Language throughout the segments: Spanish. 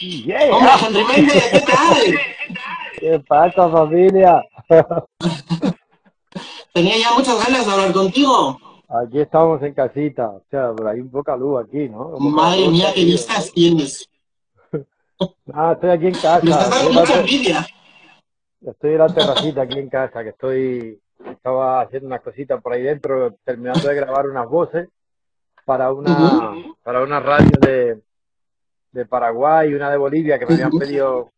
Yeah. ¡Hombre, Henry Méndez, qué tal! ¿Qué pasa, familia? Tenía ya muchas ganas de hablar contigo. Aquí estamos en casita, o sea, pero hay un poca luz aquí, ¿no? Madre mía, qué vistas tienes. Ah, estoy aquí en casa. Me estás dando mucha envidia. Estoy en la terracita aquí en casa, que estoy, estaba haciendo unas cositas por ahí dentro, terminando de grabar unas voces para una, para una radio de, de Paraguay y una de Bolivia que me habían pedido,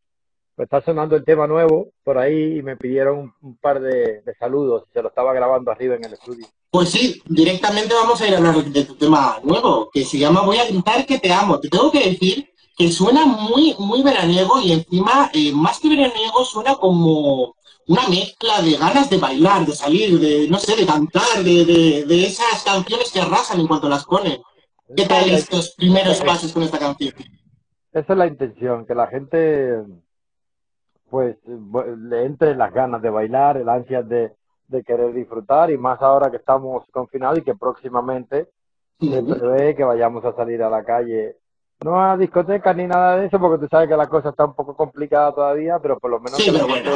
pues está sonando el tema nuevo por ahí y me pidieron un, par de, de, saludos se lo estaba grabando arriba en el estudio. Pues sí, directamente vamos a ir a hablar de tu tema nuevo, que se llama Voy a gritar que te amo. Te tengo que decir que suena muy, muy veraniego y encima, eh, más que veraniego, suena como una mezcla de ganas de bailar, de salir, de, no sé, de cantar, de, de, de esas canciones que arrasan en cuanto las ponen. ¿Qué tal estos primeros pasos con esta canción? Esa es la intención, que la gente pues le entre las ganas de bailar, el ansia de, de querer disfrutar y más ahora que estamos confinados y que próximamente se prevé que vayamos a salir a la calle. No a discotecas ni nada de eso, porque tú sabes que la cosa está un poco complicada todavía, pero por lo menos que, la gente,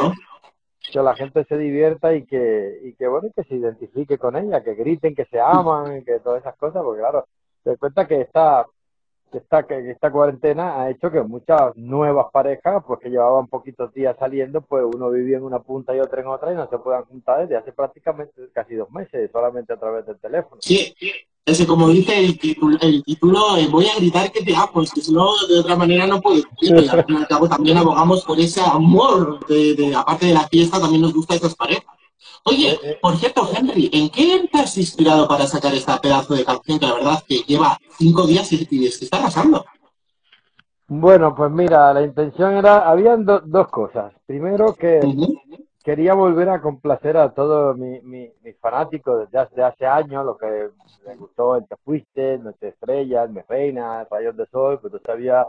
que, la gente, se divierta y que, y que, bueno, que se identifique con ella, que griten, que se aman, que todas esas cosas, porque claro, te cuenta que esta, que esta, que esta cuarentena ha hecho que muchas nuevas parejas, pues que llevaban poquitos días saliendo, pues uno vivía en una punta y otra en otra y no se puedan juntar desde hace prácticamente casi dos meses, solamente a través del teléfono. Sí, ese, como dice el título, el título eh, voy a gritar que te amo, es que si no, de otra manera no puedo. Y al fin y al cabo también abogamos por ese amor, de, de, aparte de la fiesta, también nos gusta esas parejas. Oye, eh, eh. por cierto, Henry, ¿en qué te has inspirado para sacar esta pedazo de canción que la verdad que lleva cinco días y, que está pasando? Bueno, pues mira, la intención era, habían do, dos cosas. Primero que uh -huh quería volver a complacer a todos mis mi, mi fanáticos desde hace, hace, años, lo que me gustó El que fuiste, Noche Estrellas, Mi Reina, Rayos de Sol, pues todavía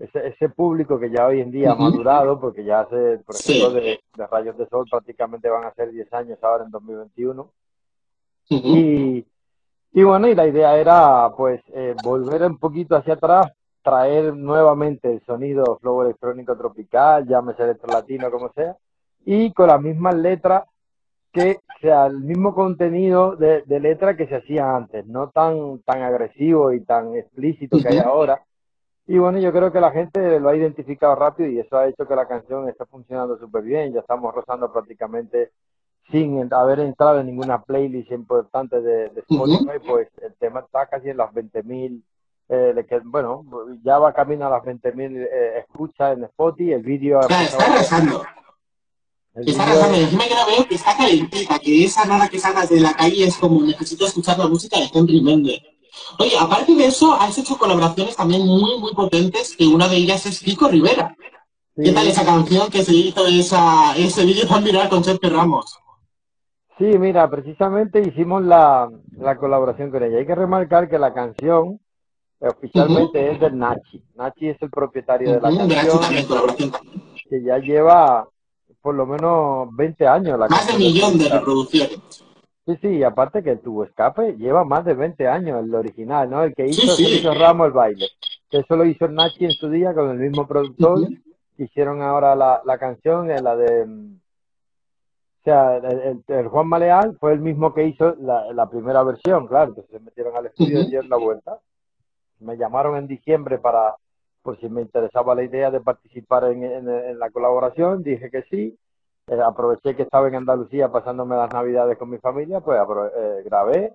ese, ese público que ya hoy en día ha madurado, porque ya hace, por ejemplo, sí. de, de, Rayos de Sol prácticamente van a ser 10 años ahora en 2021. Uh -huh. y, y bueno, y la idea era pues eh, volver un poquito hacia atrás, traer nuevamente el sonido flow electrónico tropical, llámese electro latino, como sea, y con las mismas letras que sea el mismo contenido de, de, letra que se hacía antes, no tan, tan agresivo y tan explícito que hay ahora. Y bueno, yo creo que la gente lo ha identificado rápido y eso ha hecho que la canción esté funcionando súper bien. Ya estamos rozando prácticamente sin haber entrado en ninguna playlist importante de, de Spotify, pues el tema está casi en las 20.000, eh, que, bueno, ya va camino a las 20.000 eh, escuchas en Spotify, el vídeo... Está, está rezando. Está rezando, encima que la veo que está calentita, que esa nada que salgas de la calle es como necesito escuchar la música de Henry Méndez. Oye, aparte de eso, has hecho colaboraciones también muy, muy potentes, que una de ellas es Kiko Rivera. Sí. ¿Qué tal esa canción que se hizo esa, ese vídeo tan viral con Sergio Ramos? Sí, mira, precisamente hicimos la, la, colaboración con ella. Hay que remarcar que la canción eh, oficialmente uh -huh. es del Nachi. Nachi es el propietario uh -huh. de la canción. También, colaboración. Que ya lleva por lo menos 20 años. La más de un millón de reproducciones. Sí, sí, aparte que tu escape lleva más de 20 años, el original, ¿no? El que hizo, sí, Ramos el baile. Que eso lo hizo Nachi en su día con el mismo productor. Uh -huh. Hicieron ahora la, la canción, la de... O sea, el, el, el, Juan Maleal fue el mismo que hizo la, la primera versión, claro. Entonces se metieron al estudio uh -huh. y dieron la vuelta. Me llamaron en diciembre para, por si me interesaba la idea de participar en, en, en la colaboración, dije que sí, eh, aproveché que estaba en Andalucía pasándome las navidades con mi familia, pues eh, grabé,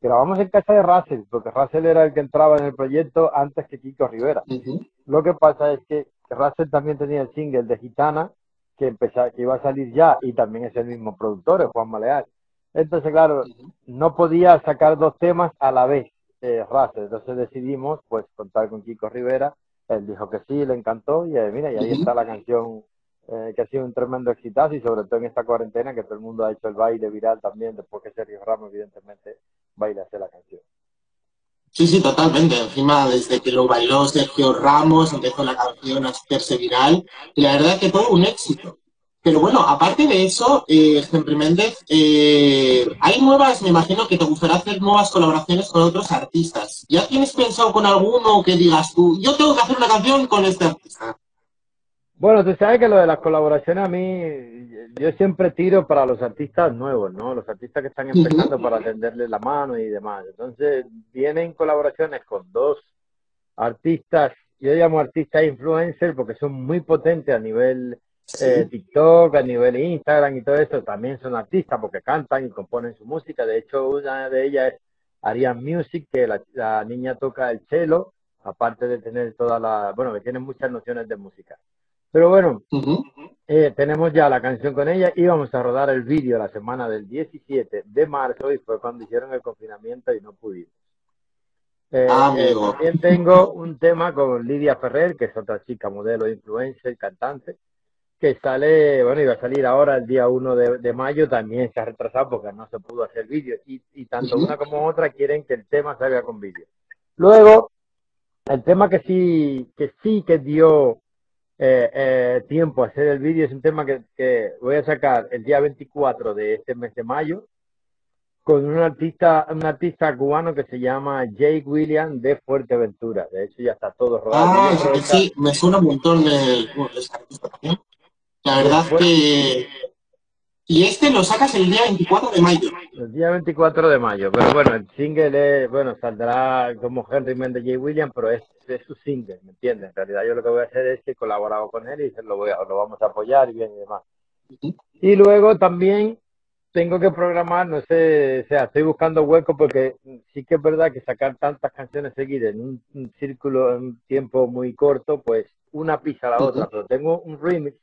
grabamos en casa de Russell, porque Russell era el que entraba en el proyecto antes que Kiko Rivera. Uh -huh. Lo que pasa es que Russell también tenía el single de Gitana, que, empezaba, que iba a salir ya, y también es el mismo productor, el Juan Maleal. Entonces, claro, uh -huh. no podía sacar dos temas a la vez, eh, Russell. Entonces decidimos, pues, contar con Kiko Rivera, él dijo que sí, le encantó y eh, mira, y ahí uh -huh. está la canción eh, que ha sido un tremendo exitazo y sobre todo en esta cuarentena que todo el mundo ha hecho el baile viral también después que Sergio Ramos evidentemente baila hacia la canción. Sí, sí, totalmente. Encima, desde que lo bailó Sergio Ramos, empezó la canción a hacerse viral y la verdad que todo un éxito. Pero bueno, aparte de eso, eh, Méndez, eh, hay nuevas, me imagino que te gustaría hacer nuevas colaboraciones con otros artistas. ¿Ya tienes pensado con alguno que digas tú, yo tengo que hacer una canción con este artista? Bueno, tú sabes que lo de las colaboraciones a mí, yo siempre tiro para los artistas nuevos, ¿no? Los artistas que están empezando para tenderles la mano y demás. Entonces, vienen colaboraciones con dos artistas, yo llamo artistas influencers porque son muy potentes a nivel eh, TikTok, a nivel Instagram y todo eso, también son artistas porque cantan y componen su música. De hecho, una de ellas es Ariane Music, que la, niña toca el cello, aparte de tener toda la, bueno, que tiene muchas nociones de música. Pero bueno, eh, tenemos ya la canción con ella y vamos a rodar el vídeo la semana del 17 de marzo y fue cuando hicieron el confinamiento y no pudimos. Eh, ah, también tengo un tema con Lidia Ferrer, que es otra chica, modelo, influencer, cantante, que sale, bueno, iba a salir ahora el día 1 de, mayo, también se ha retrasado porque no se pudo hacer vídeo. Y, y tanto una como otra quieren que el tema salga con vídeo. Luego, el tema que sí, que sí que dio eh, eh, tiempo a hacer el vídeo es un tema que, que, voy a sacar el día 24 de este mes de mayo con un artista, un artista cubano que se llama Jake William de Fuerteventura. De hecho, ya está todo rodado. Ah, sí, me suena un montón de la verdad que... Y este lo sacas el día 24 de mayo. El día 24 de mayo, pero bueno, el single es, bueno, saldrá como Henry Mendes J. Williams, pero es, es, su single, ¿me entiendes? En realidad yo lo que voy a hacer es que he colaborado con él y se lo, voy a, lo vamos a apoyar y bien y demás. Y luego también tengo que programar, no sé, o sea, estoy buscando hueco porque sí que es verdad que sacar tantas canciones seguidas en un, un círculo, en un tiempo muy corto, pues una pisa a la otra, pero tengo un remix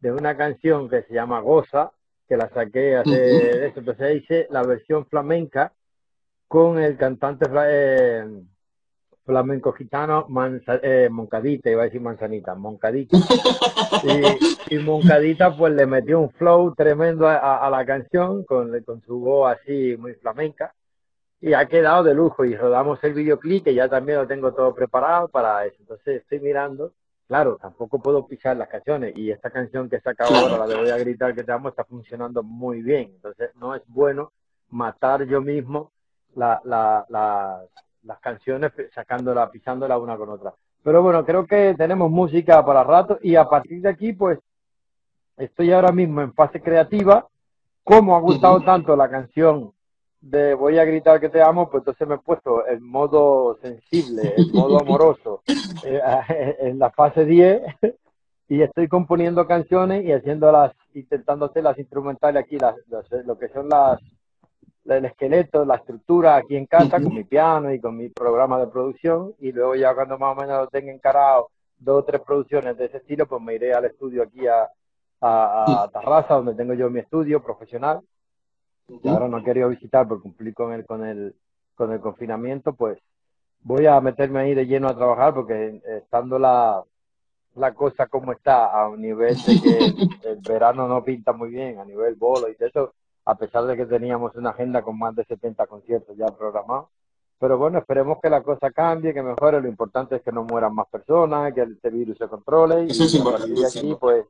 de una canción que se llama Goza, que la saqué hace eso, entonces hice la versión flamenca con el cantante eh, flamenco gitano eh, Moncadita, iba a decir Manzanita, Moncadita. Y, Moncadita pues le metió un flow tremendo a, la canción con, con su voz así muy flamenca y ha quedado de lujo y rodamos el videoclip que ya también lo tengo todo preparado para eso. Entonces estoy mirando claro, tampoco puedo pisar las canciones y esta canción que he sacado ahora, la de Voy a gritar que te amo, está funcionando muy bien. Entonces no es bueno matar yo mismo la, las canciones sacándola, pisándola una con otra. Pero bueno, creo que tenemos música para rato y a partir de aquí pues estoy ahora mismo en fase creativa. Como ha gustado tanto la canción de voy a gritar que te amo, pues entonces me he puesto el modo sensible, el modo amoroso, eh, en la fase 10 y estoy componiendo canciones y haciéndolas, intentando hacer las instrumentales aquí, las, lo que son las, el esqueleto, la estructura aquí en casa con mi piano y con mi programa de producción y luego ya cuando más o menos lo tenga encarado dos o tres producciones de ese estilo, pues me iré al estudio aquí a, a, a Tarrasa, donde tengo yo mi estudio profesional ahora no he querido visitar por cumplir con el, con el, con el confinamiento, pues voy a meterme ahí de lleno a trabajar porque estando la, la cosa como está a un nivel de que el verano no pinta muy bien, a nivel bolo y eso, a pesar de que teníamos una agenda con más de 70 conciertos ya programados. Pero bueno, esperemos que la cosa cambie, que mejore. Lo importante es que no mueran más personas, que este virus se controle. y a partir de aquí, pues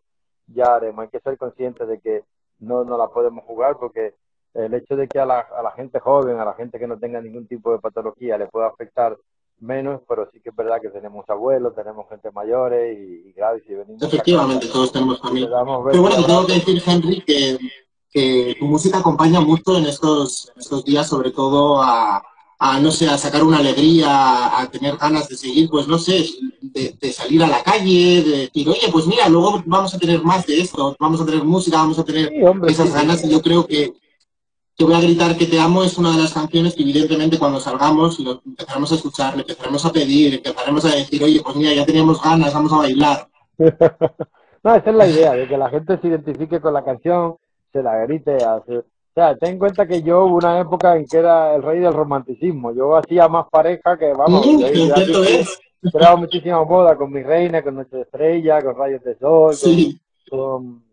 ya haremos. Hay que ser conscientes de que no, no la podemos jugar porque el hecho de que a la, a la gente joven, a la gente que no tenga ningún tipo de patología le pueda afectar menos, pero sí que es verdad que tenemos abuelos, tenemos gente mayores y, y si venimos... Efectivamente, todos tenemos familia. Pero bueno, te tengo que decir, Henry, que, que, tu música acompaña mucho en estos, estos días, sobre todo a, a, no sé, a sacar una alegría, a tener ganas de seguir, pues no sé, de, de, salir a la calle, de decir, oye, pues mira, luego vamos a tener más de esto, vamos a tener música, vamos a tener esas ganas, y yo creo que te voy a gritar que te amo es una de las canciones que evidentemente cuando salgamos lo empezaremos a escuchar, le empezaremos a pedir, empezaremos a decir, oye, pues mira, ya teníamos ganas, vamos a bailar. no, esa es la idea, de que la gente se identifique con la canción, se la grite. O sea, ten en cuenta que yo hubo una época en que era el rey del romanticismo. Yo hacía más pareja que, vamos, sí, yo, cierto es. Esperaba muchísimas bodas con mi reina, con nuestra estrella, con rayos de sol, sí. con con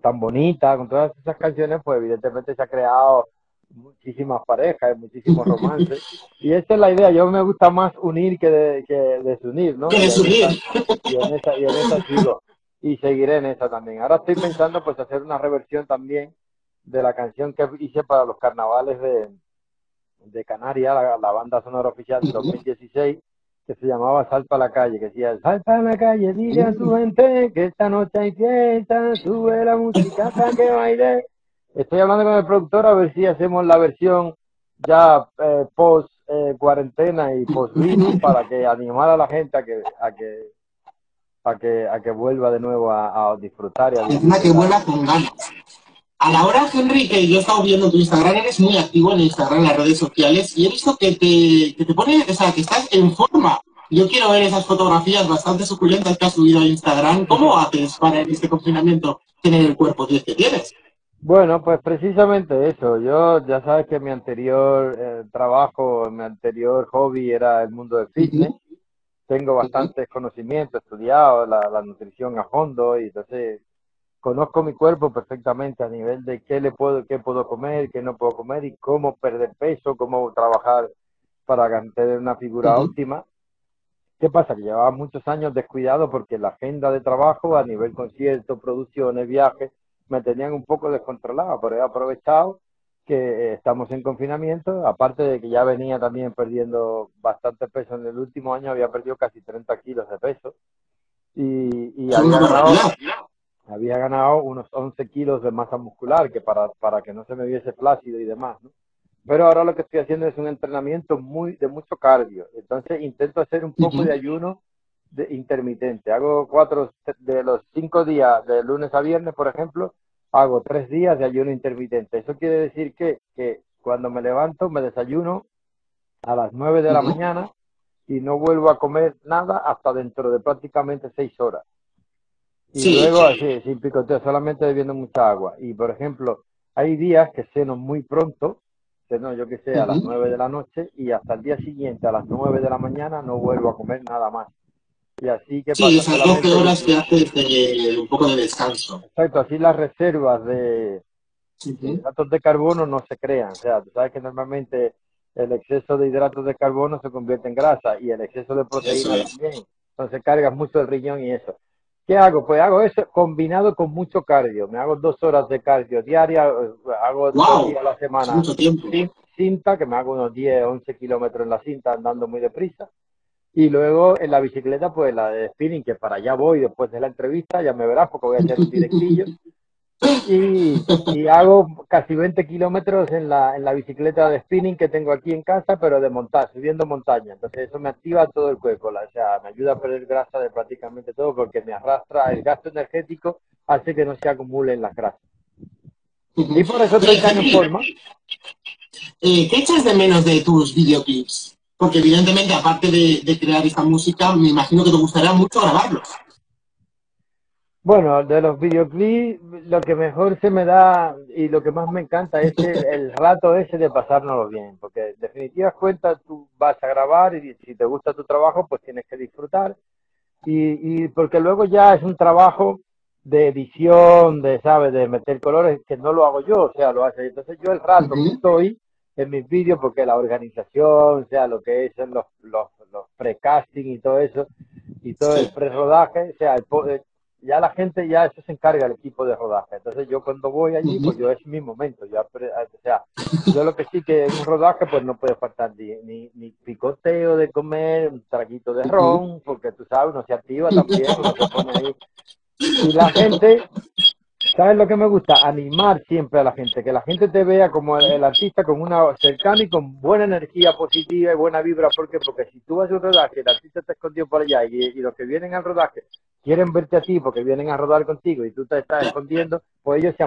tan bonita, con todas esas canciones, pues evidentemente se ha creado muchísimas parejas, muchísimos romances. y esa es la idea, yo me gusta más unir que, de, que desunir, ¿no? Que desunir. Y en esa, y en esa sigo. y seguiré en esa también. Ahora estoy pensando pues hacer una reversión también de la canción que hice para los carnavales de, de Canarias, la, banda sonora oficial de 2016, que se llamaba Salta a la calle, que decía, salta a la calle, dile a tu gente que esta noche hay fiesta, sube la música para que baile. Estoy hablando con el productor a ver si hacemos la versión ya eh, post eh, cuarentena y post virus para que animar a la gente a que a que a que a que vuelva de nuevo a, disfrutar y a disfrutar. que vuelva con ganas. A la hora, Henry, que yo he estado viendo tu Instagram, eres muy activo en Instagram, en las redes sociales, y he visto que te, que te pone, o sea, que estás en forma. Yo quiero ver esas fotografías bastante suculentas que has subido a Instagram. ¿Cómo haces para en este confinamiento tener el cuerpo que tienes? Bueno, pues precisamente eso. Yo ya sabes que mi anterior eh, trabajo, mi anterior hobby era el mundo del fitness. Tengo bastantes conocimientos, he estudiado la, la, nutrición a fondo y entonces conozco mi cuerpo perfectamente a nivel de qué le puedo, qué puedo comer, qué no puedo comer y cómo perder peso, cómo trabajar para tener una figura óptima. ¿Qué pasa? Que llevaba muchos años descuidado porque la agenda de trabajo a nivel concierto, producciones, viajes, me tenían un poco descontrolado, pero he aprovechado que eh, estamos en confinamiento, aparte de que ya venía también perdiendo bastante peso en el último año, había perdido casi 30 kilos de peso y, había, ganado, había ganado unos 11 kilos de masa muscular, que para, para que no se me viese flácido y demás, Pero ahora lo que estoy haciendo es un entrenamiento muy de mucho cardio, entonces intento hacer un poco de ayuno de intermitente. Hago cuatro de los cinco días, de lunes a viernes, por ejemplo, hago tres días de ayuno intermitente. Eso quiere decir que, que cuando me levanto me desayuno a las nueve de la mañana y no vuelvo a comer nada hasta dentro de prácticamente seis horas. Y luego así, sin picoteo, solamente bebiendo mucha agua. Y por ejemplo, hay días que ceno muy pronto, ceno yo que sé, a las nueve de la noche y hasta el día siguiente a las nueve de la mañana no vuelvo a comer nada más. Y así que sí, esas 12 horas que haces de, un poco de descanso. Exacto, así las reservas de, hidratos de carbono no se crean. O sea, tú sabes que normalmente el exceso de hidratos de carbono se convierte en grasa y el exceso de proteína también. Entonces cargas mucho el riñón y eso. ¿Qué hago? Pues hago eso combinado con mucho cardio. Me hago dos horas de cardio diaria, hago dos días a la semana. Mucho tiempo. Cinta, que me hago unos 10, 11 kilómetros en la cinta andando muy deprisa. Y luego en la bicicleta, pues la de spinning, que para allá voy después de la entrevista, ya me verás porque voy a hacer un directillo. Y, y, hago casi 20 kilómetros en la, en la bicicleta de spinning que tengo aquí en casa, pero de montar, subiendo montaña. Entonces eso me activa todo el cuerpo, o sea, me ayuda a perder grasa de prácticamente todo porque me arrastra el gasto energético, hace que no se acumulen las grasas. Y por eso estoy tan en forma. Eh, ¿Qué echas de menos de tus videoclips? Porque evidentemente, aparte de, crear esta música, me imagino que te gustaría mucho grabarlos. Bueno, de los videoclips, lo que mejor se me da y lo que más me encanta es el, rato ese de pasárnoslo bien, porque en definitiva cuenta tú vas a grabar y si te gusta tu trabajo, pues tienes que disfrutar. Y, y porque luego ya es un trabajo de edición, de, ¿sabes? De meter colores, que no lo hago yo, o sea, lo hace. Entonces yo el rato que estoy en mis vídeos porque la organización, o sea, lo que es los, los, los pre-casting y todo eso, y todo el pre-rodaje, o sea, el, ya la gente ya eso se encarga el equipo de rodaje. Entonces yo cuando voy allí, pues yo es mi momento. Yo, o sea, yo lo que sí que en un rodaje, pues no puede faltar ni, ni, picoteo de comer, un traguito de ron, porque tú sabes, uno se activa también, uno se pone ahí. Y la gente, ¿Sabes lo que me gusta? Animar siempre a la gente, que la gente te vea como el, artista con una cercana y con buena energía positiva y buena vibra. ¿Por qué? Porque si tú vas a un rodaje, el artista está escondido por allá y, los que vienen al rodaje quieren verte a ti porque vienen a rodar contigo y tú te estás escondiendo, pues ellos se,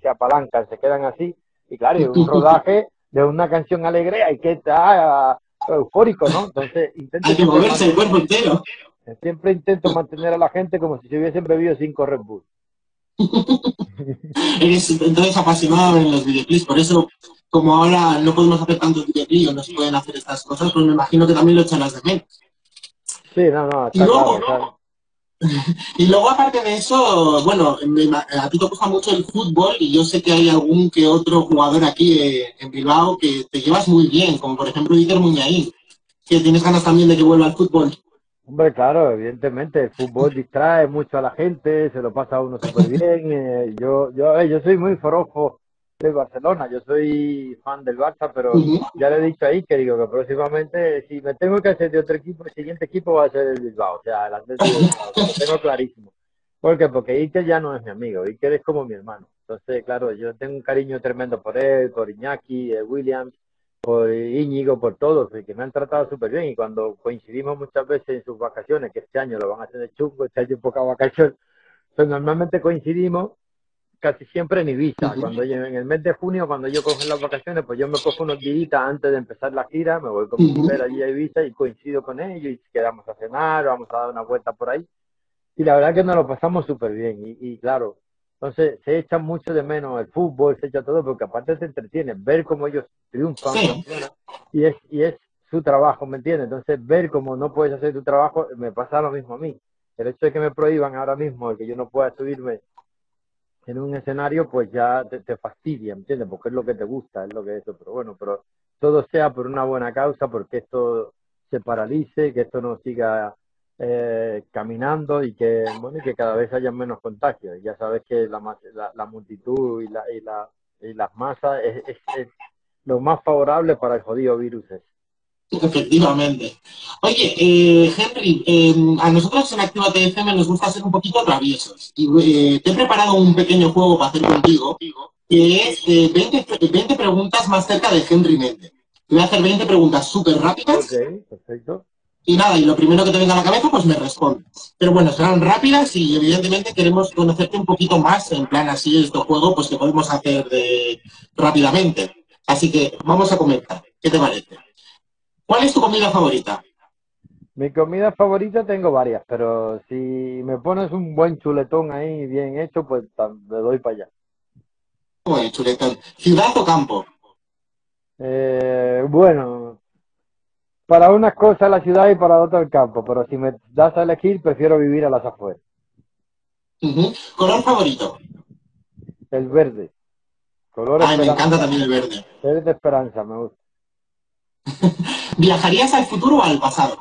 se, apalancan, se quedan así. Y claro, un rodaje de una canción alegre hay que estar eufórico, ¿no? Entonces, intento... Hay que moverse el cuerpo entero. Siempre intento mantener a la gente como si se hubiesen bebido cinco Red Bull. Eres entonces apasionado en los videoclips, por eso, como ahora no podemos hacer tantos videoclips, no se pueden hacer estas cosas, pues me imagino que también lo echarás de menos. Sí, no, no. y, luego, y luego, aparte de eso, bueno, a ti te gusta mucho el fútbol y yo sé que hay algún que otro jugador aquí eh, en Bilbao que te llevas muy bien, como por ejemplo Iker Muñain, que tienes ganas también de que vuelva al fútbol. Hombre, claro, evidentemente, el fútbol distrae mucho a la gente, se lo pasa a uno súper bien. Eh, yo, yo, eh, yo soy muy forojo del Barcelona, yo soy fan del Barça, pero ya le he dicho ahí que digo que próximamente, si me tengo que hacer de otro equipo, el siguiente equipo va a ser el Bilbao, o sea, el Atlético Bilbao, lo tengo clarísimo. ¿Por qué? Porque Iker ya no es mi amigo, Iker es como mi hermano. Entonces, claro, yo tengo un cariño tremendo por él, por Iñaki, eh, Williams, por Íñigo, por todos, que me han tratado súper bien y cuando coincidimos muchas veces en sus vacaciones, que este año lo van a hacer de chungo, este año poca vacación, pues normalmente coincidimos casi siempre en Ibiza. Cuando yo, en el mes de junio, cuando yo cojo las vacaciones, pues yo me cojo unos días antes de empezar la gira, me voy con mi mujer allí a Ibiza y coincido con ellos y quedamos a cenar, vamos a dar una vuelta por ahí. Y la verdad que nos lo pasamos súper bien. Y, y claro, entonces se echa mucho de menos el fútbol, se echa todo, porque aparte se entretiene, ver cómo ellos triunfan y es, y es su trabajo, ¿me entiendes? Entonces ver cómo no puedes hacer tu trabajo, me pasa lo mismo a mí. El hecho de que me prohíban ahora mismo, el que yo no pueda subirme en un escenario, pues ya te, fastidia, ¿me entiendes? Porque es lo que te gusta, es lo que es eso, pero bueno, pero todo sea por una buena causa, porque esto se paralice, que esto no siga eh, caminando y que bueno y que cada vez haya menos contagios. Ya sabes que la, la, multitud y, la, y, la, y las masas es, es, lo más favorable para el jodido virus. Efectivamente. Oye, eh, Henry, em, a nosotros en Activa TFM nos gusta ser un poquito traviesos. Y eh, te he preparado un pequeño juego para hacer contigo, que es 20, 20, preguntas más cerca de Henry Méndez. Te voy a hacer 20 preguntas súper rápidas. Ok, perfecto. Y nada, y lo primero que te venga a la cabeza, pues me respondes. Pero bueno, serán rápidas y evidentemente queremos conocerte un poquito más, en plan así, este juego, pues que podemos hacer de... rápidamente. Así que vamos a comenzar. ¿Qué te parece? ¿Cuál es tu comida favorita? Mi comida favorita tengo varias, pero si me pones un buen chuletón ahí bien hecho, pues me doy para allá. Buen chuletón. ¿Ciudad o campo? Eh, bueno, para unas cosas la ciudad y para otras el campo, pero si me das a elegir, prefiero vivir a las afueras. ¿Color favorito? El verde. Color Ay, me encanta también el verde. Verde esperanza, me gusta. ¿Viajarías al futuro o al pasado?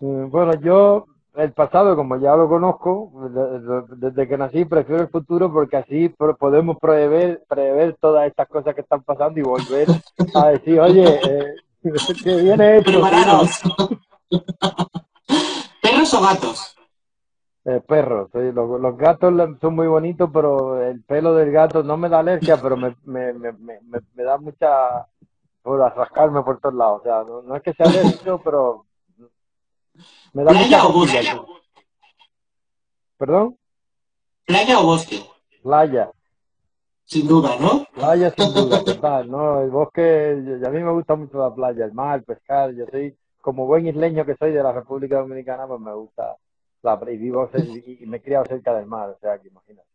Mm, bueno, yo el pasado, como ya lo conozco, desde que nací prefiero el futuro porque así podemos prever, prever todas estas cosas que están pasando y volver a decir, oye, eh, que viene hecho. ¿Perros o gatos? Eh, perros, los, gatos son muy bonitos, pero el pelo del gato no me da alergia, pero me, me, me, me, da mucha por rascarme por todos lados. O sea, no, es que sea alérgico, pero me da ¿Playa o bosque? ¿Perdón? ¿Playa o bosque? Playa. Sin duda, ¿no? Playa sin duda, total, ¿no? El bosque, a mí me gusta mucho la playa, el mar, pescar, yo soy, como buen isleño que soy de la República Dominicana, pues me gusta la y vivo y me he criado cerca del mar, o sea, que imagínate.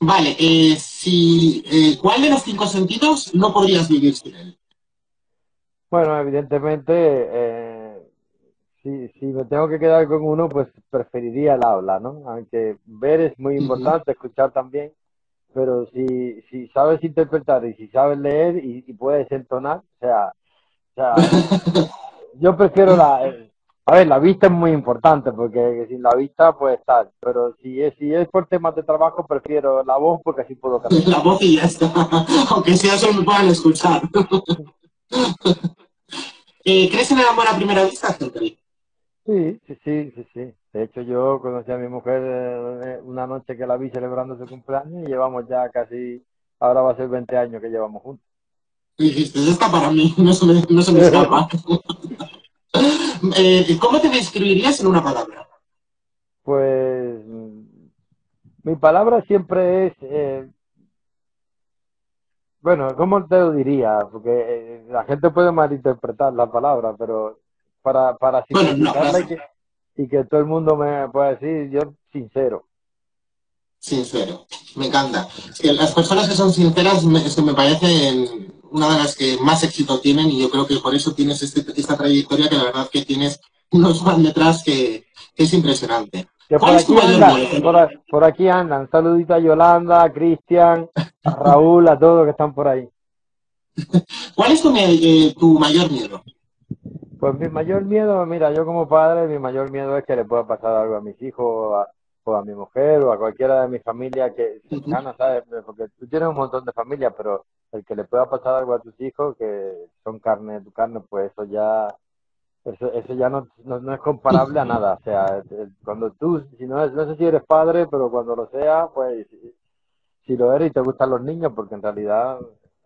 Vale, eh, si, eh, ¿cuál de los cinco sentidos no podrías vivir sin él? Bueno, evidentemente, eh, si, si me tengo que quedar con uno, pues preferiría el habla, ¿no? Aunque ver es muy importante, escuchar también, pero si, si sabes interpretar y si sabes leer y, puedes entonar, o sea, o sea yo prefiero la... Eh, a ver, la vista es muy importante porque sin la vista puede estar, pero si es, si es por temas de trabajo prefiero la voz porque así puedo cantar. La voz y ya está, aunque sea solo me puedan escuchar. eh, ¿Crees en el amor a primera vista, Sí, sí, sí, sí, sí. De hecho, yo conocí a mi mujer eh, una noche que la vi celebrando su cumpleaños y llevamos ya casi, ahora va a ser 20 años que llevamos juntos. Dijiste, está para mí, no se me, no se me escapa. eh, ¿Cómo te describirías en una palabra? Pues mi palabra siempre es, eh, bueno, ¿cómo te lo diría? Porque eh, la gente puede malinterpretar la palabra, pero para, para bueno, que y que todo el mundo me pueda decir, yo sincero. Sincero, me encanta. las personas que son sinceras me, me parecen una de las que más éxito tienen y yo creo que por eso tienes este, esta trayectoria que la verdad que tienes unos fans detrás que, es impresionante. por, aquí andan, por, aquí andan, saludito a Yolanda, a Cristian, a Raúl, a todos que están por ahí. ¿Cuál es tu, eh, tu mayor miedo? Pues mi mayor miedo, mira, yo como padre, mi mayor miedo es que le pueda pasar algo a mis hijos o a, mi mujer o a cualquiera de mi familia que cercana, ¿sabes? Porque tú tienes un montón de familia, pero el que le pueda pasar algo a tus hijos que son carne de tu carne, pues eso ya eso, eso ya no, no, es comparable a nada. O sea, cuando tú, si no, no sé si eres padre, pero cuando lo sea, pues si lo eres y te gustan los niños, porque en realidad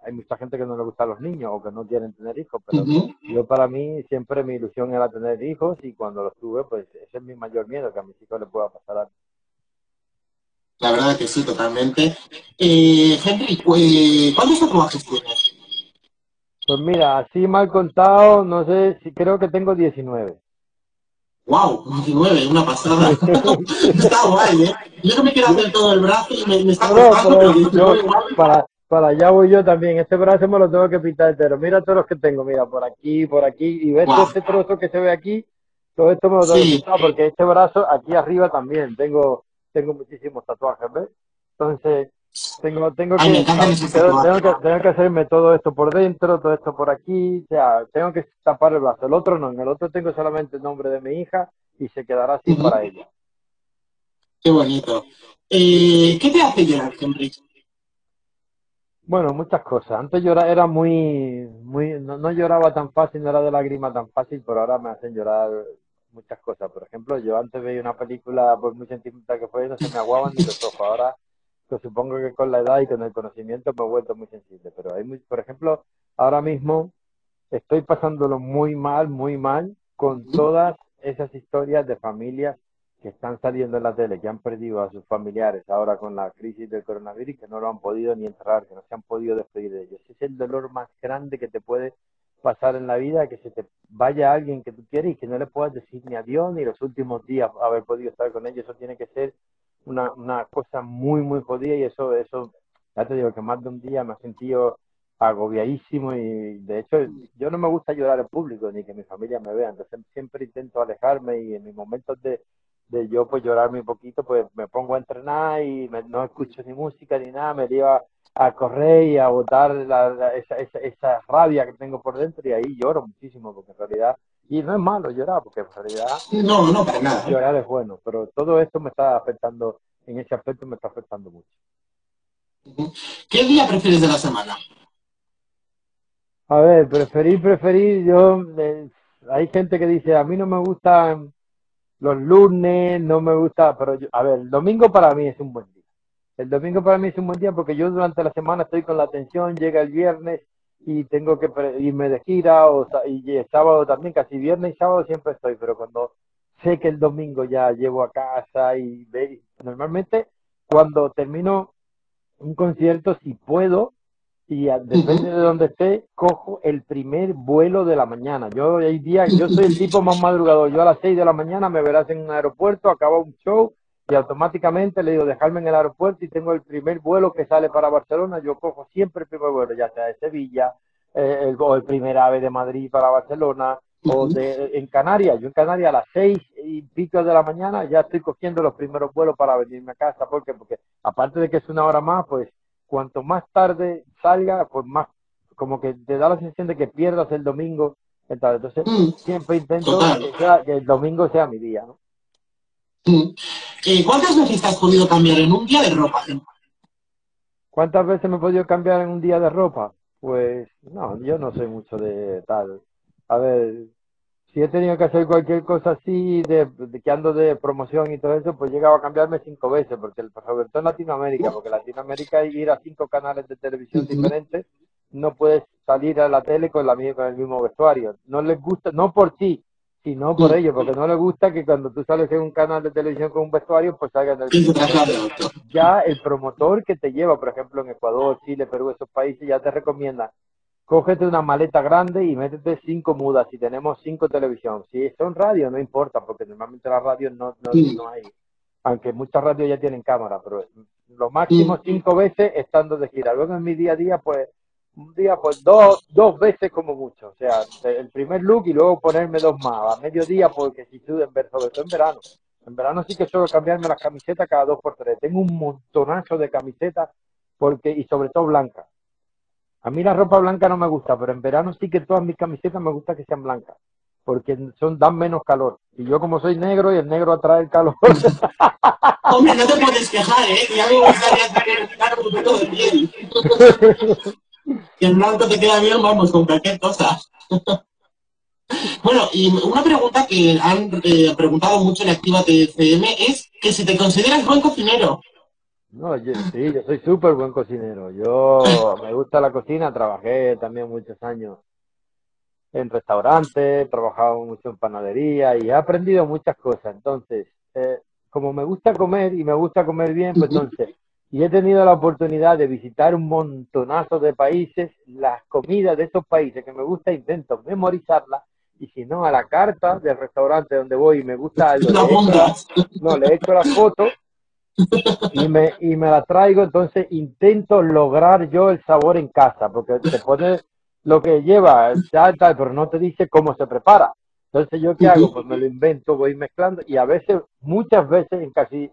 hay mucha gente que no le gustan los niños o que no quieren tener hijos, pero yo para mí siempre mi ilusión era tener hijos y cuando los tuve, pues ese es mi mayor miedo, que a mis hijos les pueda pasar algo. La verdad que sí, totalmente. Eh, Henry, pues, ¿cuántos tatuajes tienes? Pues mira, así mal contado, no sé, si creo que tengo 19. ¡Wow! 19, una pasada. está guay, ¿eh? Yo no me quiero hacer todo el brazo y me, está costando, pero, para, para allá voy yo también. Este brazo me lo tengo que pintar entero. Mira todos los que tengo, mira, por aquí, por aquí. Y ves este trozo que se ve aquí, todo esto me lo tengo que pintar porque este brazo aquí arriba también tengo, tengo muchísimos tatuajes, ¿ves? Entonces, tengo, tengo, que, tengo, que, tengo que hacerme todo esto por dentro, todo esto por aquí, o sea, tengo que tapar el brazo. El otro no, en el otro tengo solamente el nombre de mi hija y se quedará así para ella. Qué bonito. Eh, ¿Qué te hace llorar, Henry? Bueno, muchas cosas. Antes llorar era muy, muy, no, lloraba tan fácil, no era de lágrimas tan fácil, pero ahora me hacen llorar muchas cosas. Por ejemplo, yo antes veía una película, por muy sentimental que fue, no se me aguaban ni los ojos. Ahora, pues supongo que con la edad y con el conocimiento me he vuelto muy sensible. Pero hay muy, por ejemplo, ahora mismo estoy pasándolo muy mal, muy mal, con todas esas historias de familias que están saliendo en la tele, que han perdido a sus familiares ahora con la crisis del coronavirus que no lo han podido ni enterrar, que no se han podido despedir de ellos. Es el dolor más grande que te puede pasar en la vida, que se te vaya alguien que tú quieres y que no le puedas decir ni adiós ni los últimos días haber podido estar con ellos. Eso tiene que ser una, una cosa muy, muy jodida y eso, eso, ya te digo que más de un día me he sentido agobiadísimo y de hecho yo no me gusta llorar en público ni que mi familia me vea, entonces siempre intento alejarme y en mis momentos de, de yo pues llorarme un poquito, pues me pongo a entrenar y no escucho ni música ni nada, me lleva a correr y a botar la, esa, esa, esa, rabia que tengo por dentro y ahí lloro muchísimo porque en realidad, y no es malo llorar porque en realidad no, no, para nada. llorar es bueno, pero todo esto me está afectando, en ese aspecto me está afectando mucho. ¿Qué día prefieres de la semana? A ver, preferir, preferir, yo, eh, hay gente que dice, a mí no me gusta los lunes no me gusta, pero yo, a ver, el domingo para mí es un buen día. El domingo para mí es un buen día porque yo durante la semana estoy con la atención, llega el viernes y tengo que irme de gira o, y el sábado también, casi viernes y sábado siempre estoy, pero cuando sé que el domingo ya llevo a casa y ve, normalmente cuando termino un concierto, si puedo, y depende de donde esté, cojo el primer vuelo de la mañana. Yo hay días, yo soy el tipo más madrugador. Yo a las 6 de la mañana me verás en un aeropuerto, acabo un show y automáticamente le digo dejarme en el aeropuerto y tengo el primer vuelo que sale para Barcelona. Yo cojo siempre el primer vuelo, ya sea de Sevilla eh, el, o el primer ave de Madrid para Barcelona o de, en Canarias. Yo en Canarias a las 6 y pico de la mañana ya estoy cogiendo los primeros vuelos para venirme a casa. ¿Por Porque aparte de que es una hora más, pues cuanto más tarde salga, pues más, como que te da la sensación de que pierdas el domingo. Entonces, mm. siempre intento que, el domingo sea mi día, ¿no? Mm. Eh, ¿Cuántas veces te has podido cambiar en un día de ropa? ¿Cuántas veces me he podido cambiar en un día de ropa? Pues no, yo no soy mucho de tal. A ver, si he tenido que hacer cualquier cosa así, de, que ando de promoción y todo eso, pues he llegado a cambiarme cinco veces, porque el, sobre todo en Latinoamérica, porque Latinoamérica hay ir a cinco canales de televisión diferentes, no puedes salir a la tele con, la, con el mismo vestuario. No les gusta, no por ti, sino por ellos, porque no les gusta que cuando tú sales en un canal de televisión con un vestuario, pues salgan del Ya el promotor que te lleva, por ejemplo, en Ecuador, Chile, Perú, esos países, ya te recomienda cógete una maleta grande y métete cinco mudas si tenemos cinco televisión. Si son radio, no importa, porque normalmente las radios no, no, no hay, aunque muchas radios ya tienen cámara, pero lo máximo cinco veces estando de gira. Luego en mi día a día, pues, un día, pues dos, dos veces como mucho. O sea, el primer look y luego ponerme dos más. A mediodía, porque si sudo, sobre todo en verano. En verano sí que suelo cambiarme las camisetas cada dos por tres. Tengo un montonazo de camisetas porque, y sobre todo blancas a mí la ropa blanca no me gusta, pero en verano sí que todas mis camisetas me gusta que sean blancas. porque son dan menos calor. Y yo como soy negro y el negro atrae el calor. Hombre, no te puedes quejar, ¿eh? Ya me gustaría tener un poquito de piel. que el blanco te queda bien, vamos, con cualquier cosa. bueno, y una pregunta que han eh, preguntado mucho en Activa TCM es que si te consideras buen cocinero. No, yo, sí, yo soy súper buen cocinero. Yo me gusta la cocina, trabajé también muchos años en restaurantes, he trabajado mucho en panadería y he aprendido muchas cosas. Entonces, eh, como me gusta comer y me gusta comer bien, pues entonces, y he tenido la oportunidad de visitar un montonazo de países, las comidas de esos países que me gusta, intento memorizarlas y si no, a la carta del restaurante donde voy y me gusta algo, no, le echo la foto y me, y me la traigo, entonces intento lograr yo el sabor en casa, porque te pone lo que lleva, tal, tal, pero no te dice cómo se prepara. Entonces, ¿yo qué hago? Pues me lo invento, voy mezclando y a veces, muchas veces, en casi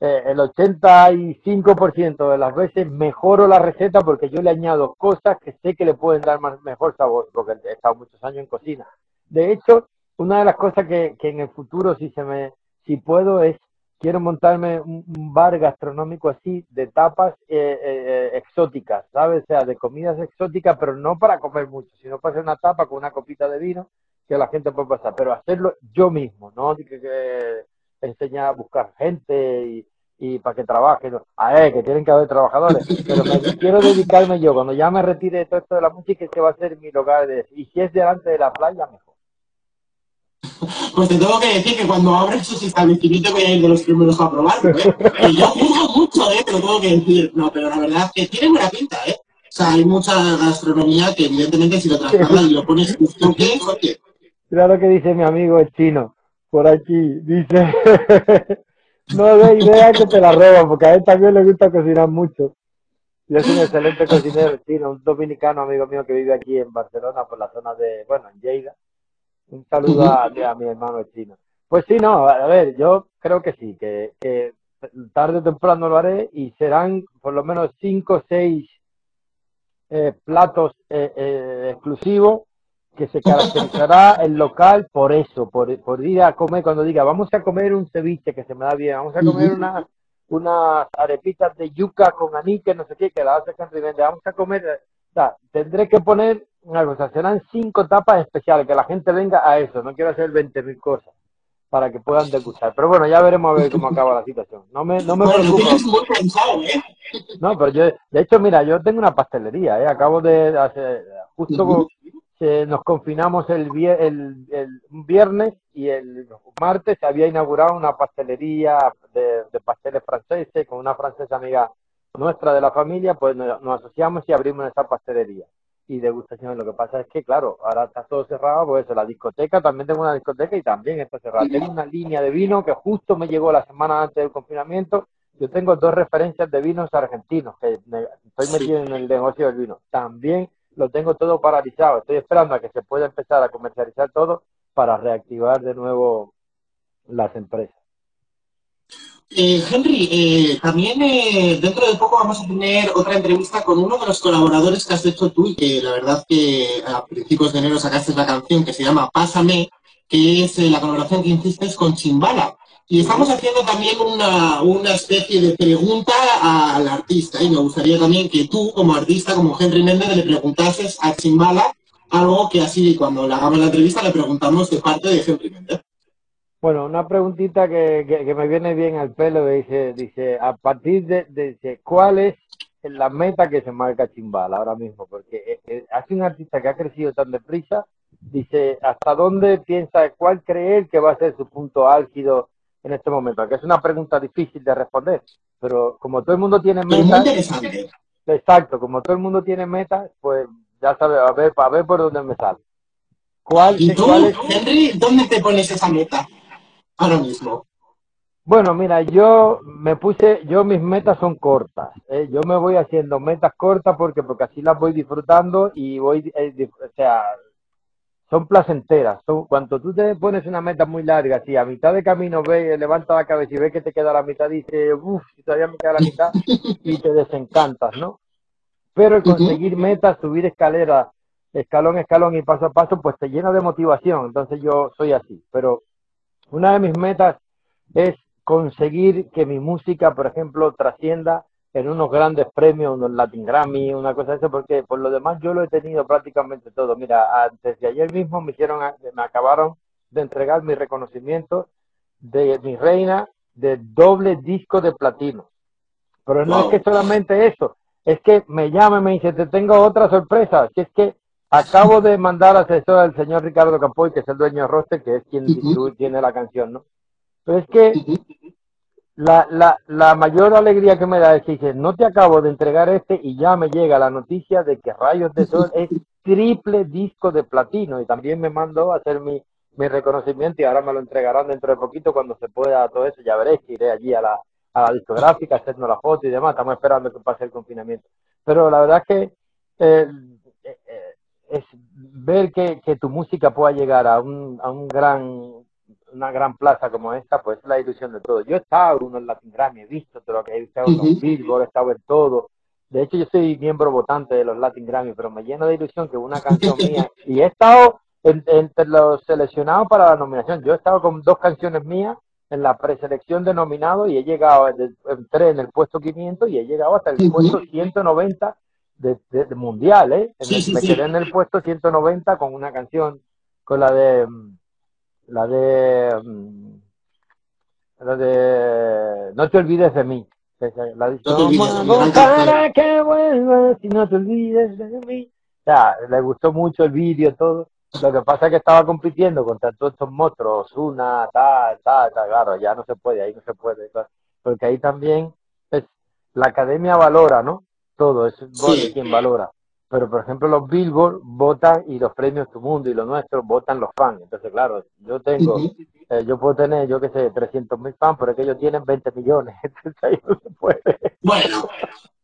eh, el 85% de las veces mejoro la receta porque yo le añado cosas que sé que le pueden dar más, mejor sabor, porque he estado muchos años en cocina. De hecho, una de las cosas que, que en el futuro, si se me, si puedo, es quiero montarme un, bar gastronómico así de tapas eh, eh, exóticas, ¿sabes? O sea, de comidas exóticas, pero no para comer mucho, sino para hacer una tapa con una copita de vino que la gente puede pasar, pero hacerlo yo mismo, ¿no? Que, que enseñar a buscar gente y, y para que trabajen, a ver, que tienen que haber trabajadores, pero me quiero dedicarme yo, cuando ya me retire de todo esto de la música, que va a ser mi lugar de, y si es delante de la playa, mejor. Pues te tengo que decir que cuando abres esos establecimientos voy a ir de los primeros a probarlo, ¿eh? Y yo juzgo mucho, ¿eh? Te lo tengo que decir. No, pero la verdad es que tiene buena pinta, ¿eh? O sea, hay mucha gastronomía que evidentemente si lo trasladas y lo pones justo que oye. Mira lo que dice mi amigo el chino, por aquí. Dice, no de idea que te la roban, porque a él también le gusta cocinar mucho. Y es un excelente cocinero chino, un dominicano amigo mío que vive aquí en Barcelona, por la zona de, bueno, en Lleida un saludo a, mi hermano chino. Pues sí, no, a ver, yo creo que sí, que, tarde o temprano lo haré y serán por lo menos cinco o seis eh, platos eh, eh, exclusivos que se caracterizará el local por eso, por, por, ir a comer, cuando diga, vamos a comer un ceviche que se me da bien, vamos a comer unas unas arepitas de yuca con anique, no sé qué, que la hace Henry Vende, vamos a comer, o sea, tendré que poner una cosa, serán cinco tapas especiales, que la gente venga a eso, no quiero hacer 20.000 cosas para que puedan degustar. Pero bueno, ya veremos a ver cómo acaba la situación. No me, no me preocupa. ¿eh? No, pero yo, de hecho, mira, yo tengo una pastelería, ¿eh? Acabo de hacer, justo nos confinamos el, el, el, viernes y el martes se había inaugurado una pastelería de, de pasteles franceses con una francesa amiga nuestra de la familia, pues nos, nos asociamos y abrimos esa pastelería y degustación. Lo que pasa es que, claro, ahora está todo cerrado, pues eso, la discoteca, también tengo una discoteca y también está cerrada. Tengo una línea de vino que justo me llegó la semana antes del confinamiento. Yo tengo dos referencias de vinos argentinos, que estoy metido en el negocio del vino. También lo tengo todo paralizado. Estoy esperando a que se pueda empezar a comercializar todo para reactivar de nuevo las empresas. Eh, Henry, eh, también eh, dentro de poco vamos a tener otra entrevista con uno de los colaboradores que has hecho tú y que la verdad que a principios de enero sacaste la canción que se llama Pásame, que es la colaboración que hiciste con Chimbala. Y estamos haciendo también una, una especie de pregunta al artista y me gustaría también que tú como artista, como Henry Méndez, le preguntases a Chimbala algo que así cuando le hagamos la entrevista le preguntamos de parte de Henry Méndez. Bueno, una preguntita que, que, me viene bien al pelo, dice, dice, a partir de, de, ¿cuál es la meta que se marca Chimbala ahora mismo? Porque eh, eh, hace un artista que ha crecido tan deprisa, dice, ¿hasta dónde piensa, cuál cree que va a ser su punto álgido en este momento? Que es una pregunta difícil de responder, pero como todo el mundo tiene metas... Exacto, como todo el mundo tiene metas, pues ya sabe, a ver, a ver por dónde me sale. ¿Cuál, ¿Y tú, Henry, dónde te pones esa meta? Ahora mismo? Bueno, mira, yo me puse, yo mis metas son cortas. ¿eh? Yo me voy haciendo metas cortas porque porque así las voy disfrutando y voy, eh, o sea, son placenteras. Son, cuando tú te pones una meta muy larga, si a mitad de camino ve, levanta la cabeza y ve que te queda la mitad, dice, uff, todavía me queda la mitad, y te desencantas, ¿no? Pero el conseguir metas, subir escaleras escalón, escalón y paso a paso, pues te llena de motivación. Entonces yo soy así. Pero una de mis metas es conseguir que mi música, por ejemplo, trascienda en unos grandes premios, unos Latin Grammy, una cosa de eso, porque por lo demás yo lo he tenido prácticamente todo. Mira, antes de ayer mismo me hicieron, me acabaron de entregar mi reconocimiento de mi reina de doble disco de platino. Pero no es que solamente eso, es que me llama y me dice, te tengo otra sorpresa, que es que acabo de mandar asesor al señor Ricardo Campoy, que es el dueño de Roster, que es quien tiene la canción, ¿no? Pero es que la, la, la mayor alegría que me da es que dice, no te acabo de entregar este y ya me llega la noticia de que Rayos de Sol es triple disco de platino y también me mandó a hacer mi, mi reconocimiento y ahora me lo entregarán dentro de poquito cuando se pueda todo eso, ya veréis que iré allí a la, a la discográfica, hacernos la foto y demás, estamos esperando que pase el confinamiento. Pero la verdad es que eh, es ver que, que, tu música pueda llegar a un, a un gran una gran plaza como esta, pues es la ilusión de todo. Yo he estado en unos Latin Grammy, he visto todo lo que he estado en los Billboard, he estado en todo. De hecho, yo soy miembro votante de los Latin Grammy, pero me lleno de ilusión que una canción mía, y he estado entre los seleccionados para la nominación. Yo he estado con dos canciones mías en la preselección de nominados y he llegado, entré en el puesto 500 y he llegado hasta el puesto 190 de, de, mundial, ¿eh? me quedé en el puesto 190 con una canción, con la de mm, la de mm, la de No te olvides de mí. La de no para que vuelvas y no te olvides de mí. O sea, le gustó mucho el vídeo, todo. Lo que pasa es que estaba compitiendo contra todos estos monstruos, una, tal, tal, tal, claro, ya no se puede, ahí no se puede. Porque ahí también es, la academia valora, ¿no? Todo, es quien valora pero por ejemplo los Billboard votan y los premios Tu Mundo y los nuestros votan los fans. Entonces, claro, yo tengo, eh, yo puedo tener, yo qué sé, 300 mil fans, pero es que ellos tienen 20 millones. Entonces ahí no se puede. Bueno.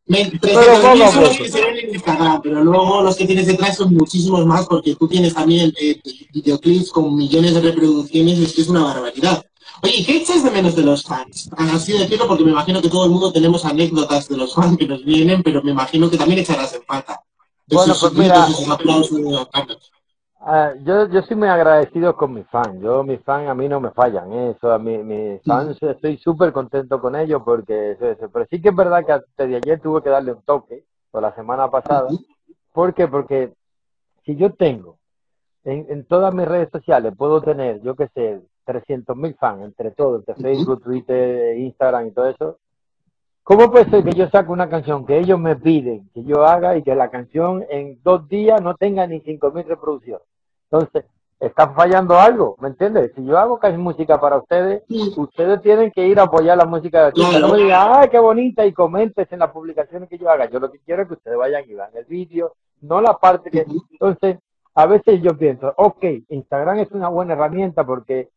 300 mil son los que se ven en Instagram, pero luego los que tienes detrás son muchísimos más porque tú tienes también eh, videoclips con millones de reproducciones, es que es una barbaridad. Oye, ¿qué echas de menos de los fans? Así decirlo porque me imagino que todo el mundo tenemos anécdotas de los fans que nos vienen, pero me imagino que también echarás en falta. Bueno, pues mira, ah, yo, yo soy muy agradecido con mis fans. Yo, mis fans a mí no me fallan. ¿eh? Eso, a mí, mis fans estoy súper contento con ellos porque Pero sí que es verdad que hasta de ayer tuve que darle un toque, o la semana pasada. ¿Por qué? Porque si yo tengo en, en todas mis redes sociales, puedo tener, yo qué sé, 300 mil fans entre todo, entre Facebook, Twitter, Instagram y todo eso, ¿Cómo puede ser que yo saque una canción que ellos me piden que yo haga y que la canción en dos días no tenga ni cinco mil reproducciones? Entonces, está fallando algo, ¿me entiendes? Si yo hago casi música para ustedes, ustedes tienen que ir a apoyar la música de ustedes. No me digan, ¡ay, qué bonita! Y comentes en las publicaciones que yo haga. Yo lo que quiero es que ustedes vayan y vean el vídeo, no la parte que... Entonces, a veces yo pienso, ok, Instagram es una buena herramienta porque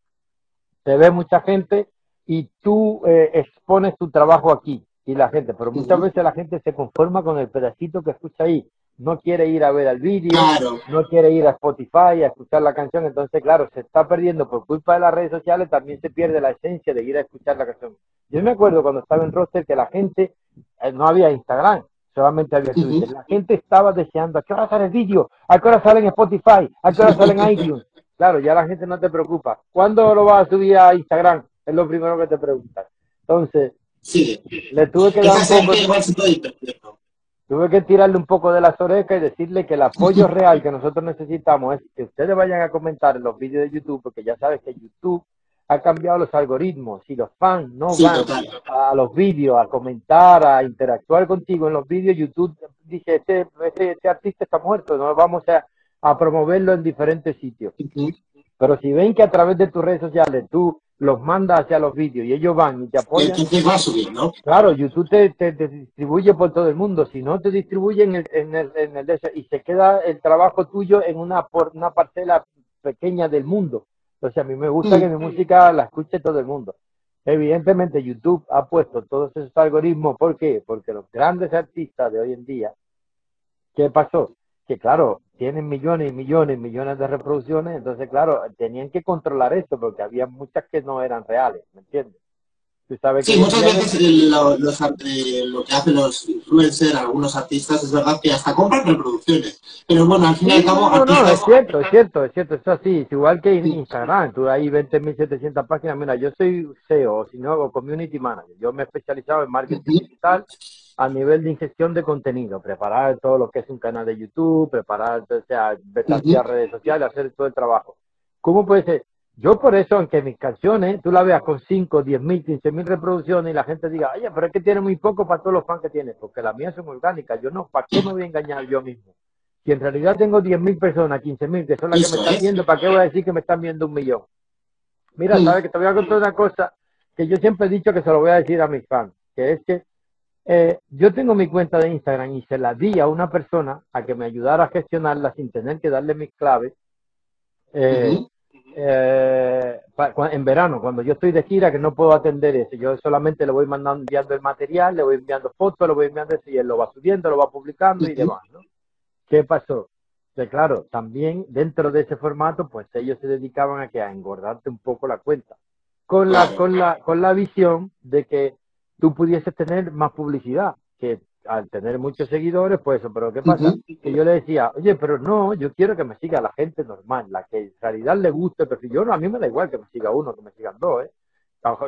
te ve mucha gente y tú eh, expones tu trabajo aquí y la gente, pero muchas veces la gente se conforma con el pedacito que escucha ahí, no quiere ir a ver el vídeo, no quiere ir a Spotify a escuchar la canción, entonces claro, se está perdiendo por culpa de las redes sociales, también se pierde la esencia de ir a escuchar la canción. Yo me acuerdo cuando estaba en roster que la gente, eh, no había Instagram, solamente había Twitter, la gente estaba deseando, ¿a qué hora sale el vídeo? ¿A qué hora sale en Spotify? ¿A qué hora sale en iTunes? Claro, ya la gente no te preocupa. ¿Cuándo lo vas a subir a Instagram? Es lo primero que te preguntan. Entonces, Sí. Le tuve que dar un poco, tuve que tirarle un poco de las orejas y decirle que el apoyo real que nosotros necesitamos es que ustedes vayan a comentar en los vídeos de YouTube, porque ya sabes que YouTube ha cambiado los algoritmos. Si los fans no van a los vídeos a comentar, a interactuar contigo en los vídeos, YouTube dice, este, este, este artista está muerto, no vamos a, a promoverlo en diferentes sitios. Pero si ven que a través de tus redes sociales tú los manda hacia los vídeos y ellos van y te apoyan. Claro, YouTube te, te, distribuye por todo el mundo. Si no te distribuye en el, en el, en el y se queda el trabajo tuyo en una, por, una parcela pequeña del mundo. Entonces a mí me gusta que mi música la escuche todo el mundo. Evidentemente YouTube ha puesto todos esos algoritmos. ¿Por qué? Porque los grandes artistas de hoy en día, ¿qué pasó? Que claro, tienen millones y millones y millones de reproducciones, entonces claro, tenían que controlar esto porque había muchas que no eran reales, ¿me entiendes? sí, muchas veces lo, que hacen los influencers, algunos artistas, es verdad que hasta compran reproducciones. Pero bueno, al fin y al cabo... No, no, es cierto, es cierto, es cierto, es así. Es igual que en Instagram, tú hay 20.700 páginas. Mira, yo soy CEO, si no community manager. Yo me he especializado en marketing digital a nivel de ingestión de contenido, preparar todo lo que es un canal de YouTube, preparar, o sea, redes sociales, hacer todo el trabajo. ¿Cómo puede ser? Yo por eso, aunque mis canciones, tú la veas con 5, 10 mil, 15 mil reproducciones y la gente diga, oye, pero es que tiene muy poco para todos los fans que tiene, porque las mías son orgánicas. Yo no, ¿para qué me voy a engañar yo mismo? Si en realidad tengo 10 mil personas, 15 mil, que son las que me están viendo, ¿para qué voy a decir que me están viendo un millón? Mira, sabes que te voy a contar una cosa que yo siempre he dicho que se lo voy a decir a mis fans, que es que eh, yo tengo mi cuenta de Instagram y se la di a una persona a que me ayudara a gestionarla sin tener que darle mis claves. Eh, eh, en verano, cuando yo estoy de gira, que no puedo atender eso, yo solamente le voy mandando, enviando el material, le voy enviando fotos, le voy enviando eso y él lo va subiendo, lo va publicando y demás, ¿no? ¿Qué pasó? Que claro, también dentro de ese formato, pues ellos se dedicaban a que a engordarte un poco la cuenta, con la, con la, con la visión de que tú pudieses tener más publicidad, que al tener muchos seguidores, pues eso, pero ¿qué pasa? Que yo le decía, oye, pero no, yo quiero que me siga la gente normal, la que en realidad le guste, pero si yo no, a mí me da igual que me siga uno, que me sigan dos, ¿eh?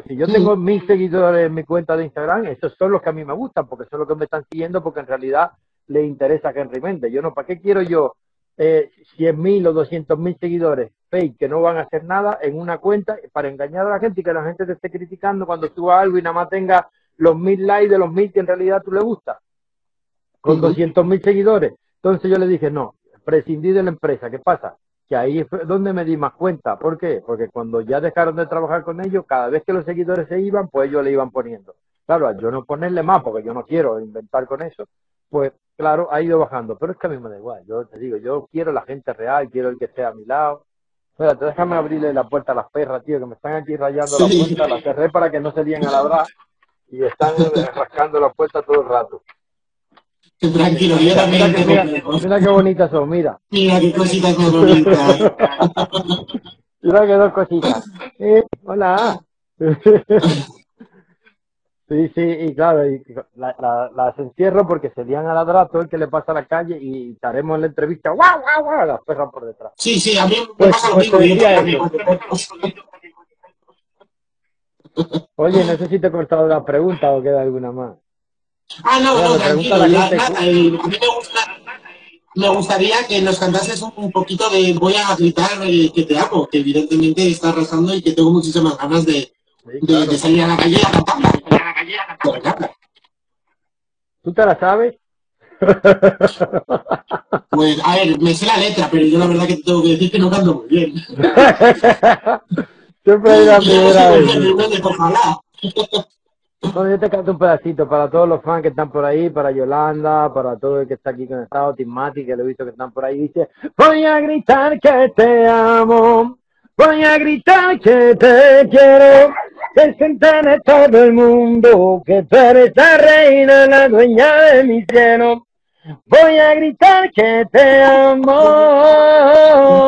Si yo tengo mil seguidores en mi cuenta de Instagram, esos son los que a mí me gustan, porque son los que me están siguiendo, porque en realidad le interesa que Henry Méndez. Yo no, ¿para qué quiero yo eh, 100 mil o 200 mil seguidores fake que no van a hacer nada en una cuenta para engañar a la gente y que la gente te esté criticando cuando suba algo y nada más tenga los mil likes de los mil que en realidad tú le gusta? con 200 mil seguidores. Entonces yo le dije, no, prescindí de la empresa. ¿Qué pasa? Que ahí fue donde me di más cuenta. ¿Por qué? Porque cuando ya dejaron de trabajar con ellos, cada vez que los seguidores se iban, pues ellos le iban poniendo. Claro, yo no ponerle más, porque yo no quiero inventar con eso, pues claro, ha ido bajando. Pero es que a mí me da igual. Yo te digo, yo quiero la gente real, quiero el que esté a mi lado. Espérate, déjame abrirle la puerta a las perras, tío, que me están aquí rayando la puerta. La cerré para que no se líen a ladrar y están rascando la puerta todo el rato. Tranquilo, yo también mira, mira, qué bonitas son, mira. Mira qué cositas más bonitas. mira qué dos cositas. Eh, hola. Sí, sí, y claro, y la, la, las encierro porque se lían a ladrar todo el que le pasa a la calle y estaremos en la entrevista, ¡guau, guau, guau! Las perras por detrás. Sí, sí, a mí me pues, pasa lo pues mismo. Oye, no sé si te he cortado la pregunta o queda alguna más. Ah, no, no, tranquilo. Eh, a mí me, gusta, me gustaría que nos cantases un, poquito de Voy a gritar eh, que te amo, que evidentemente está arrasando y que tengo muchísimas ganas de, de, salir a la calle a cantarla. ¿Tú te la sabes? Pues, a ver, me sé la letra, pero yo la verdad que te tengo que decir que no canto muy bien. Siempre hay la primera vez. Bueno, yo te canto un pedacito para todos los fans que están por ahí, para Yolanda, para todo el que está aquí conectado, Timati, que lo he visto que están por ahí. Dice, voy a gritar que te amo, voy a gritar que te quiero, que se entere todo el mundo que tú eres la reina, la dueña de mi cielo. Voy a gritar que te amo,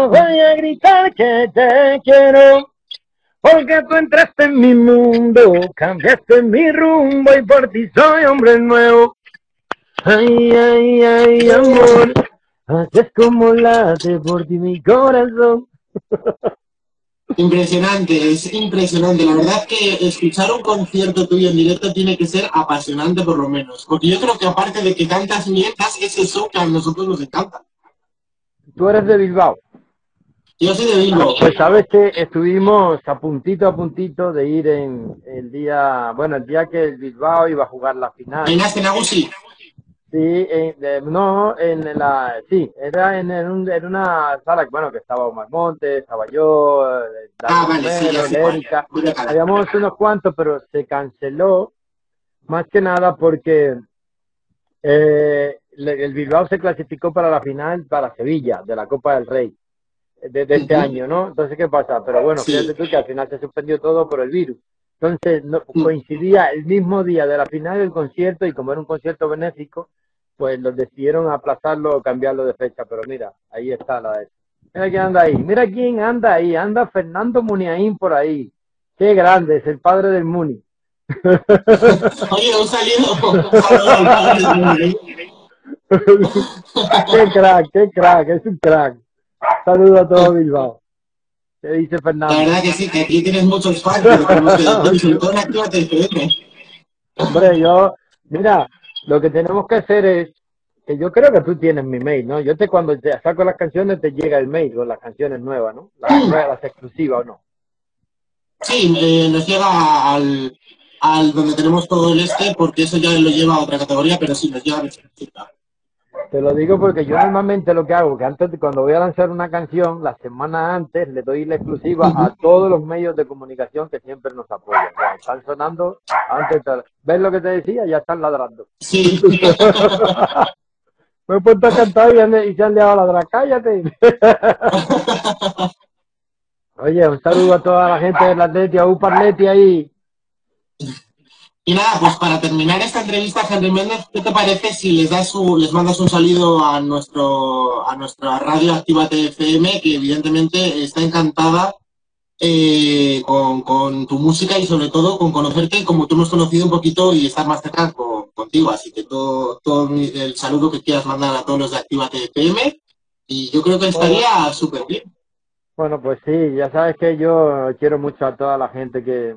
voy a gritar que te quiero porque tú entraste en mi mundo, cambiaste mi rumbo y por ti soy hombre nuevo. Ay, ay, ay, amor, así es como late por ti mi corazón. Impresionante, es impresionante. La verdad que escuchar un concierto tuyo en directo tiene que ser apasionante por lo menos. Porque yo creo que aparte de que cantas mientras, ese show que a nosotros nos encanta. Tú eres de Bilbao. Yo soy de Bilbao. Pues sabes que estuvimos a puntito a puntito de ir en el día, bueno, el día que el Bilbao iba a jugar la final. ¿En Astenagusi? Sí, no, en la, sí, era en, en, en, una sala, bueno, que estaba Omar Montes, estaba yo, eh, ah, vale, sí, Erika, habíamos unos cuantos, pero se canceló, más que nada porque eh, el Bilbao se clasificó para la final para Sevilla, de la Copa del Rey de, este año, ¿no? Entonces, ¿qué pasa? Pero bueno, fíjate tú que al final se suspendió todo por el virus. Entonces, no, coincidía el mismo día de la final del concierto y como era un concierto benéfico, pues los decidieron aplazarlo o cambiarlo de fecha. Pero mira, ahí está la de Mira quién anda ahí. Mira quién anda ahí. Anda Fernando Muniaín por ahí. Qué grande, es el padre del Muni. Oye, un saludo. qué crack, qué crack, es un crack. Saludo a todo Bilbao. ¿Qué dice Fernando? La verdad que sí, que aquí tienes muchos fans, pero como que en Hombre, yo, mira, lo que tenemos que hacer es que yo creo que tú tienes mi mail, ¿no? Yo te cuando te saco las canciones te llega el mail con las canciones nuevas, ¿no? Las, las exclusivas o no. Sí, eh, nos llega al, al donde tenemos todo el este, porque eso ya lo lleva a otra categoría, pero sí, nos llega a Te lo digo porque yo normalmente lo que hago, que antes cuando voy a lanzar una canción, la semana antes le doy la exclusiva a todos los medios de comunicación que siempre nos apoyan. están sonando antes de... ¿Ves lo que te decía? Ya están ladrando. Sí. Me he puesto a cantar y, se han liado a ladrar. ¡Cállate! Oye, un saludo a toda la gente de la Atleti, a Uparleti ahí. Y nada, pues para terminar esta entrevista, Henry Méndez, ¿qué te parece si les das les mandas un saludo a nuestro a nuestra radio Activa TFM, que evidentemente está encantada eh, con, tu música y sobre todo con conocerte como tú hemos conocido un poquito y estar más cerca contigo. Así que todo, todo el saludo que quieras mandar a todos los de Activa TFM y yo creo que estaría súper bien. Bueno, pues sí, ya sabes que yo quiero mucho a toda la gente que,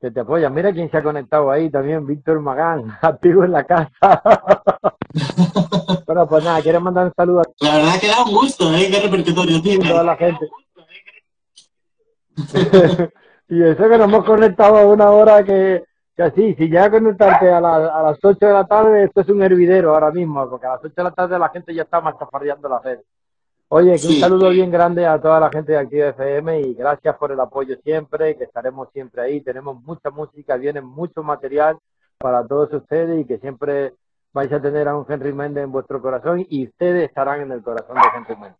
que te apoya. Mira quién se ha conectado ahí también, Víctor Magán, activo en la casa. bueno, pues nada, quiero mandar un saludo a La verdad que da un gusto, ¿eh? Qué repertorio tiene. Toda la gente. y eso que nos hemos conectado a una hora que, que así, si ya conectarte a, a las 8 de la tarde, esto es un hervidero ahora mismo, porque a las 8 de la tarde la gente ya está más chafardeando la red. Oye, un saludo bien grande a toda la gente de de FM y gracias por el apoyo siempre, que estaremos siempre ahí. Tenemos mucha música, viene mucho material para todos ustedes y que siempre vais a tener a un Henry Méndez en vuestro corazón y ustedes estarán en el corazón de Henry Méndez.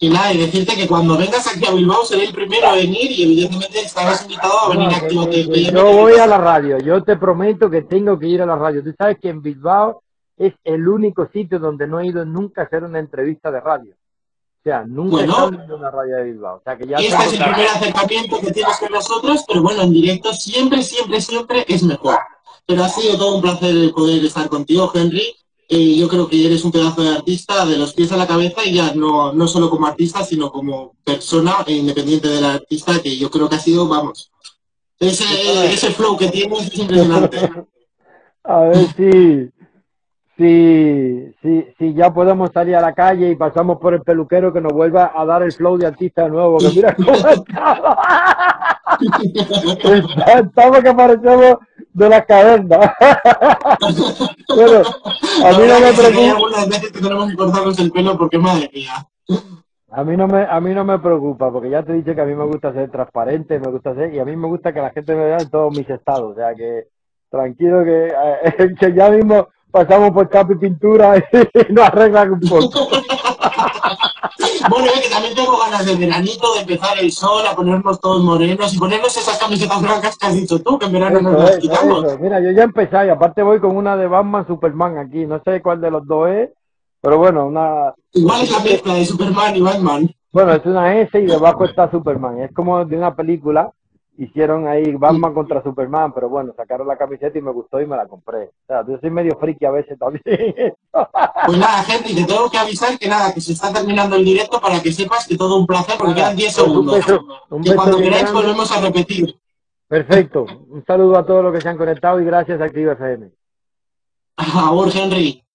Y nada, y decirte que cuando vengas aquí a Bilbao seré el primero a venir y evidentemente estarás invitado a venir aquí a Yo voy a la radio, yo te prometo que tengo que ir a la radio. Tú sabes que en Bilbao es el único sitio donde no he ido nunca a hacer una entrevista de radio. O sea, nunca he estado en una radio de Bilbao. O sea, que ya y este es el primer acercamiento que tienes con nosotros, pero bueno, en directo siempre, siempre, siempre es mejor. Pero ha sido todo un placer poder estar contigo, Henry. y yo creo que eres un pedazo de artista de los pies a la cabeza y ya no, no solo como artista, sino como persona independiente del artista, que yo creo que ha sido, vamos, ese, ese flow que tienes es impresionante. A ver si, si, si, si ya podemos salir a la calle y pasamos por el peluquero que nos vuelva a dar el flow de artista de nuevo, que mira cómo estamos. estamos que parecemos de la caverna. bueno, a mí no me preocupa. algunas veces que tenemos que cortarnos el pelo porque madre mía. A mí, no me, a mí no me preocupa, porque ya te he dicho que a mí me gusta ser transparente, me gusta ser, y a mí me gusta que la gente me vea en todos mis estados, o sea que tranquilo que, que ya mismo pasamos por capa y pintura y nos arreglan un poco. bueno, es que también tengo ganas de veranito, de empezar el sol, a ponernos todos morenos y ponernos esas camisetas blancas que has dicho tú, que en verano nos las quitamos. Mira, yo ya empecé y aparte voy con una de Batman Superman aquí, no sé cuál de los dos es, pero bueno, una... Igual es la mezcla de Superman y Batman. Bueno, es una S y debajo está Superman, es como de una película hicieron ahí Batman contra Superman, pero bueno, sacaron la camiseta y me gustó y me la compré. O sea, yo soy medio friki a veces también. Pues nada, gente, te tengo que avisar que nada, que se está terminando el directo para que sepas que todo un placer, porque quedan 10 pues segundos. y cuando queráis volvemos a repetir. Perfecto. Un saludo a todos los que se han conectado y gracias a Activa FM. Henry.